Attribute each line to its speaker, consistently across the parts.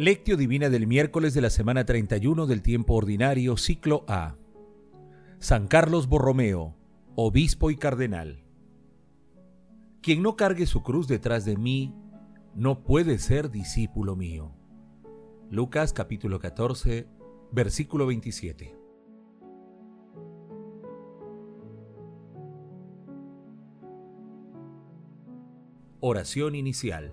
Speaker 1: Lectio Divina del miércoles de la semana 31 del tiempo ordinario, ciclo A. San Carlos Borromeo, obispo y cardenal. Quien no cargue su cruz detrás de mí, no puede ser discípulo mío. Lucas capítulo 14, versículo 27. Oración inicial.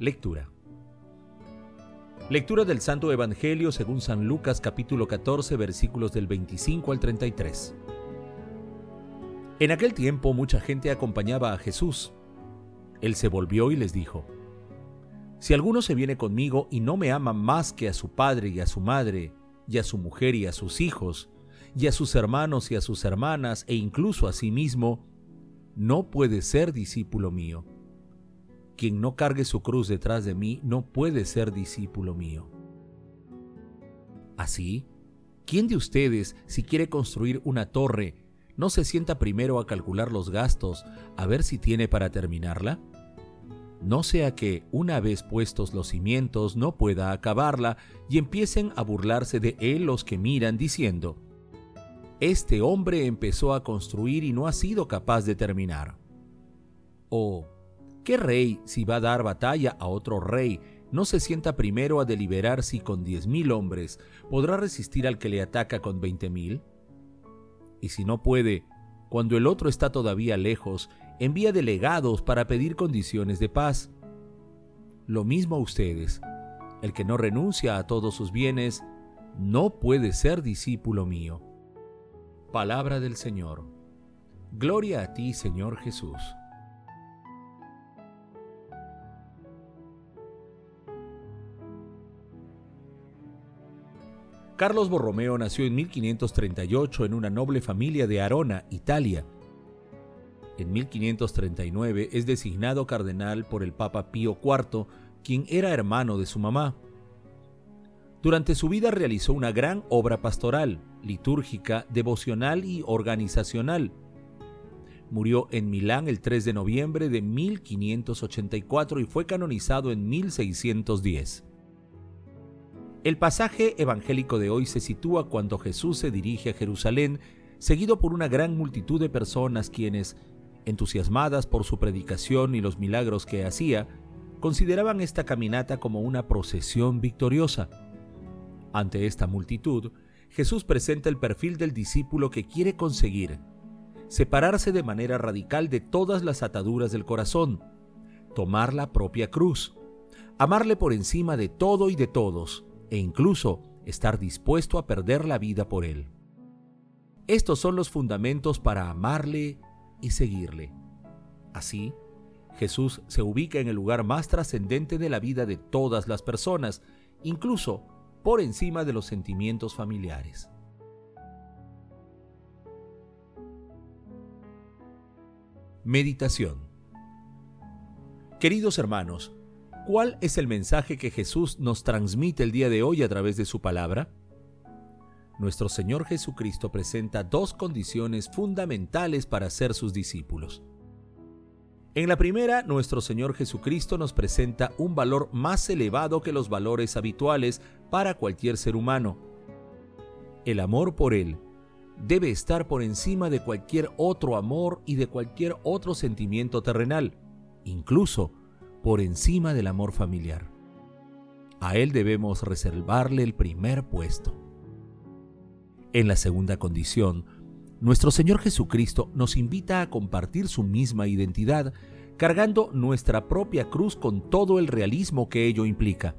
Speaker 1: Lectura. Lectura del Santo Evangelio según San Lucas capítulo 14 versículos del 25 al 33. En aquel tiempo mucha gente acompañaba a Jesús. Él se volvió y les dijo, Si alguno se viene conmigo y no me ama más que a su padre y a su madre, y a su mujer y a sus hijos, y a sus hermanos y a sus hermanas, e incluso a sí mismo, no puede ser discípulo mío. Quien no cargue su cruz detrás de mí no puede ser discípulo mío. Así, ¿quién de ustedes, si quiere construir una torre, no se sienta primero a calcular los gastos, a ver si tiene para terminarla? No sea que, una vez puestos los cimientos, no pueda acabarla y empiecen a burlarse de él los que miran diciendo, Este hombre empezó a construir y no ha sido capaz de terminar. O, ¿Qué rey, si va a dar batalla a otro rey, no se sienta primero a deliberar si con diez mil hombres podrá resistir al que le ataca con veinte mil? Y si no puede, cuando el otro está todavía lejos, envía delegados para pedir condiciones de paz. Lo mismo a ustedes. El que no renuncia a todos sus bienes, no puede ser discípulo mío. Palabra del Señor. Gloria a ti, Señor Jesús. Carlos Borromeo nació en 1538 en una noble familia de Arona, Italia. En 1539 es designado cardenal por el Papa Pío IV, quien era hermano de su mamá. Durante su vida realizó una gran obra pastoral, litúrgica, devocional y organizacional. Murió en Milán el 3 de noviembre de 1584 y fue canonizado en 1610. El pasaje evangélico de hoy se sitúa cuando Jesús se dirige a Jerusalén, seguido por una gran multitud de personas quienes, entusiasmadas por su predicación y los milagros que hacía, consideraban esta caminata como una procesión victoriosa. Ante esta multitud, Jesús presenta el perfil del discípulo que quiere conseguir, separarse de manera radical de todas las ataduras del corazón, tomar la propia cruz, amarle por encima de todo y de todos, e incluso estar dispuesto a perder la vida por Él. Estos son los fundamentos para amarle y seguirle. Así, Jesús se ubica en el lugar más trascendente de la vida de todas las personas, incluso por encima de los sentimientos familiares. Meditación Queridos hermanos, ¿Cuál es el mensaje que Jesús nos transmite el día de hoy a través de su palabra? Nuestro Señor Jesucristo presenta dos condiciones fundamentales para ser sus discípulos. En la primera, nuestro Señor Jesucristo nos presenta un valor más elevado que los valores habituales para cualquier ser humano. El amor por Él debe estar por encima de cualquier otro amor y de cualquier otro sentimiento terrenal, incluso por encima del amor familiar. A Él debemos reservarle el primer puesto. En la segunda condición, nuestro Señor Jesucristo nos invita a compartir su misma identidad, cargando nuestra propia cruz con todo el realismo que ello implica.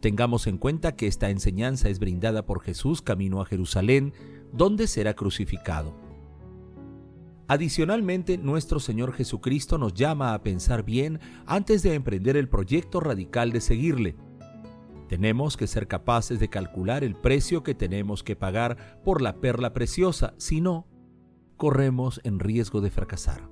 Speaker 1: Tengamos en cuenta que esta enseñanza es brindada por Jesús camino a Jerusalén, donde será crucificado. Adicionalmente, nuestro Señor Jesucristo nos llama a pensar bien antes de emprender el proyecto radical de seguirle. Tenemos que ser capaces de calcular el precio que tenemos que pagar por la perla preciosa, si no, corremos en riesgo de fracasar.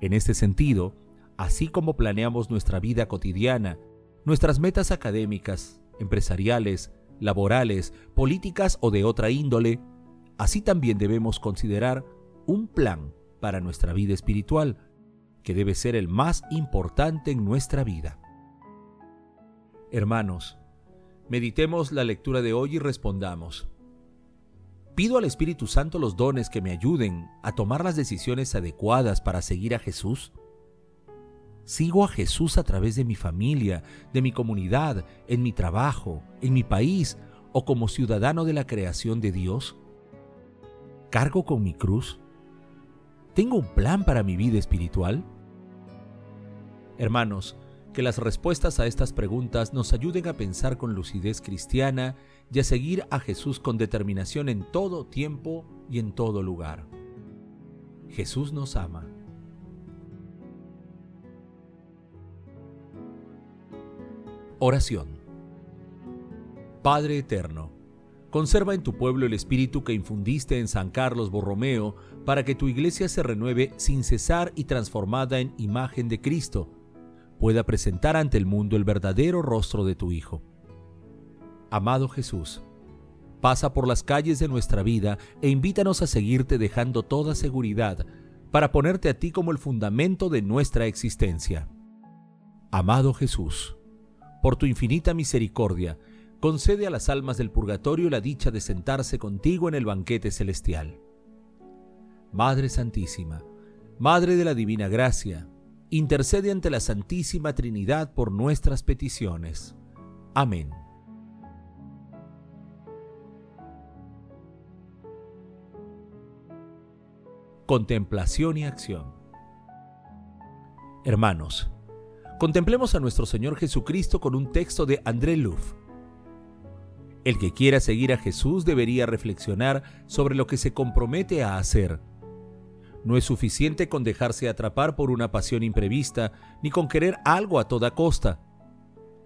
Speaker 1: En este sentido, así como planeamos nuestra vida cotidiana, nuestras metas académicas, empresariales, laborales, políticas o de otra índole, así también debemos considerar un plan para nuestra vida espiritual, que debe ser el más importante en nuestra vida. Hermanos, meditemos la lectura de hoy y respondamos. ¿Pido al Espíritu Santo los dones que me ayuden a tomar las decisiones adecuadas para seguir a Jesús? ¿Sigo a Jesús a través de mi familia, de mi comunidad, en mi trabajo, en mi país o como ciudadano de la creación de Dios? ¿Cargo con mi cruz? ¿Tengo un plan para mi vida espiritual? Hermanos, que las respuestas a estas preguntas nos ayuden a pensar con lucidez cristiana y a seguir a Jesús con determinación en todo tiempo y en todo lugar. Jesús nos ama. Oración Padre Eterno, Conserva en tu pueblo el espíritu que infundiste en San Carlos Borromeo para que tu iglesia se renueve sin cesar y transformada en imagen de Cristo, pueda presentar ante el mundo el verdadero rostro de tu Hijo. Amado Jesús, pasa por las calles de nuestra vida e invítanos a seguirte dejando toda seguridad para ponerte a ti como el fundamento de nuestra existencia. Amado Jesús, por tu infinita misericordia, concede a las almas del purgatorio la dicha de sentarse contigo en el banquete celestial. Madre Santísima, Madre de la Divina Gracia, intercede ante la Santísima Trinidad por nuestras peticiones. Amén. Contemplación y acción. Hermanos, contemplemos a nuestro Señor Jesucristo con un texto de André Luff el que quiera seguir a Jesús debería reflexionar sobre lo que se compromete a hacer. No es suficiente con dejarse atrapar por una pasión imprevista ni con querer algo a toda costa.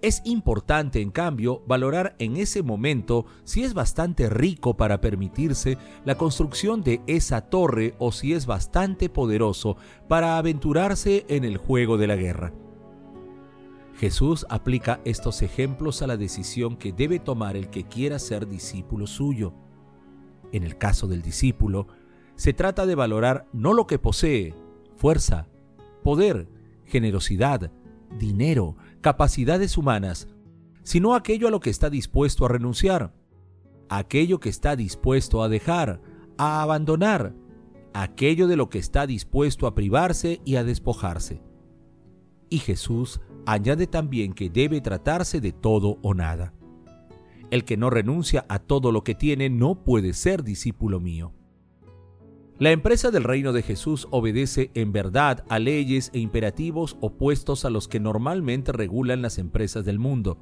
Speaker 1: Es importante, en cambio, valorar en ese momento si es bastante rico para permitirse la construcción de esa torre o si es bastante poderoso para aventurarse en el juego de la guerra. Jesús aplica estos ejemplos a la decisión que debe tomar el que quiera ser discípulo suyo. En el caso del discípulo, se trata de valorar no lo que posee, fuerza, poder, generosidad, dinero, capacidades humanas, sino aquello a lo que está dispuesto a renunciar, aquello que está dispuesto a dejar, a abandonar, aquello de lo que está dispuesto a privarse y a despojarse. Y Jesús añade también que debe tratarse de todo o nada. El que no renuncia a todo lo que tiene no puede ser discípulo mío. La empresa del reino de Jesús obedece en verdad a leyes e imperativos opuestos a los que normalmente regulan las empresas del mundo.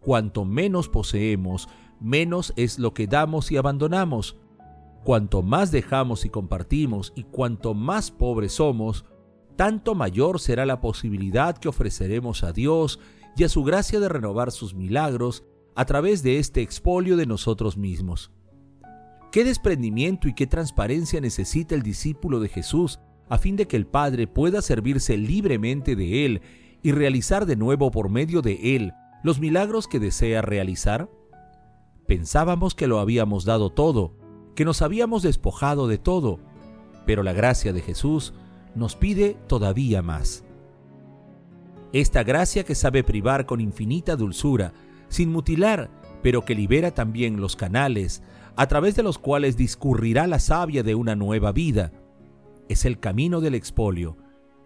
Speaker 1: Cuanto menos poseemos, menos es lo que damos y abandonamos. Cuanto más dejamos y compartimos y cuanto más pobres somos, tanto mayor será la posibilidad que ofreceremos a Dios y a su gracia de renovar sus milagros a través de este expolio de nosotros mismos. ¿Qué desprendimiento y qué transparencia necesita el discípulo de Jesús a fin de que el Padre pueda servirse libremente de Él y realizar de nuevo por medio de Él los milagros que desea realizar? Pensábamos que lo habíamos dado todo, que nos habíamos despojado de todo, pero la gracia de Jesús nos pide todavía más. Esta gracia que sabe privar con infinita dulzura, sin mutilar, pero que libera también los canales, a través de los cuales discurrirá la savia de una nueva vida, es el camino del expolio,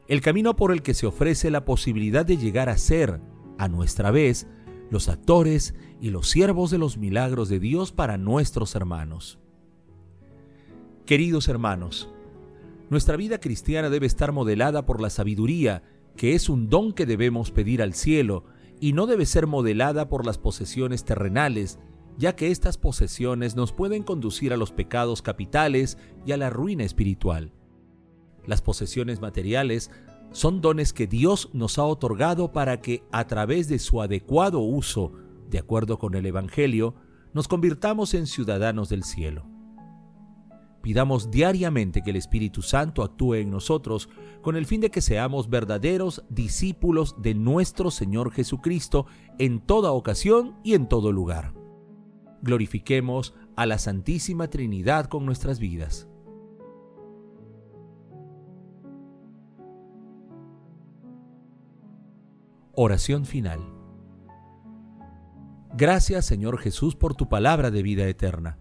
Speaker 1: el camino por el que se ofrece la posibilidad de llegar a ser, a nuestra vez, los actores y los siervos de los milagros de Dios para nuestros hermanos. Queridos hermanos, nuestra vida cristiana debe estar modelada por la sabiduría, que es un don que debemos pedir al cielo, y no debe ser modelada por las posesiones terrenales, ya que estas posesiones nos pueden conducir a los pecados capitales y a la ruina espiritual. Las posesiones materiales son dones que Dios nos ha otorgado para que, a través de su adecuado uso, de acuerdo con el Evangelio, nos convirtamos en ciudadanos del cielo. Pidamos diariamente que el Espíritu Santo actúe en nosotros con el fin de que seamos verdaderos discípulos de nuestro Señor Jesucristo en toda ocasión y en todo lugar. Glorifiquemos a la Santísima Trinidad con nuestras vidas. Oración final. Gracias Señor Jesús por tu palabra de vida eterna.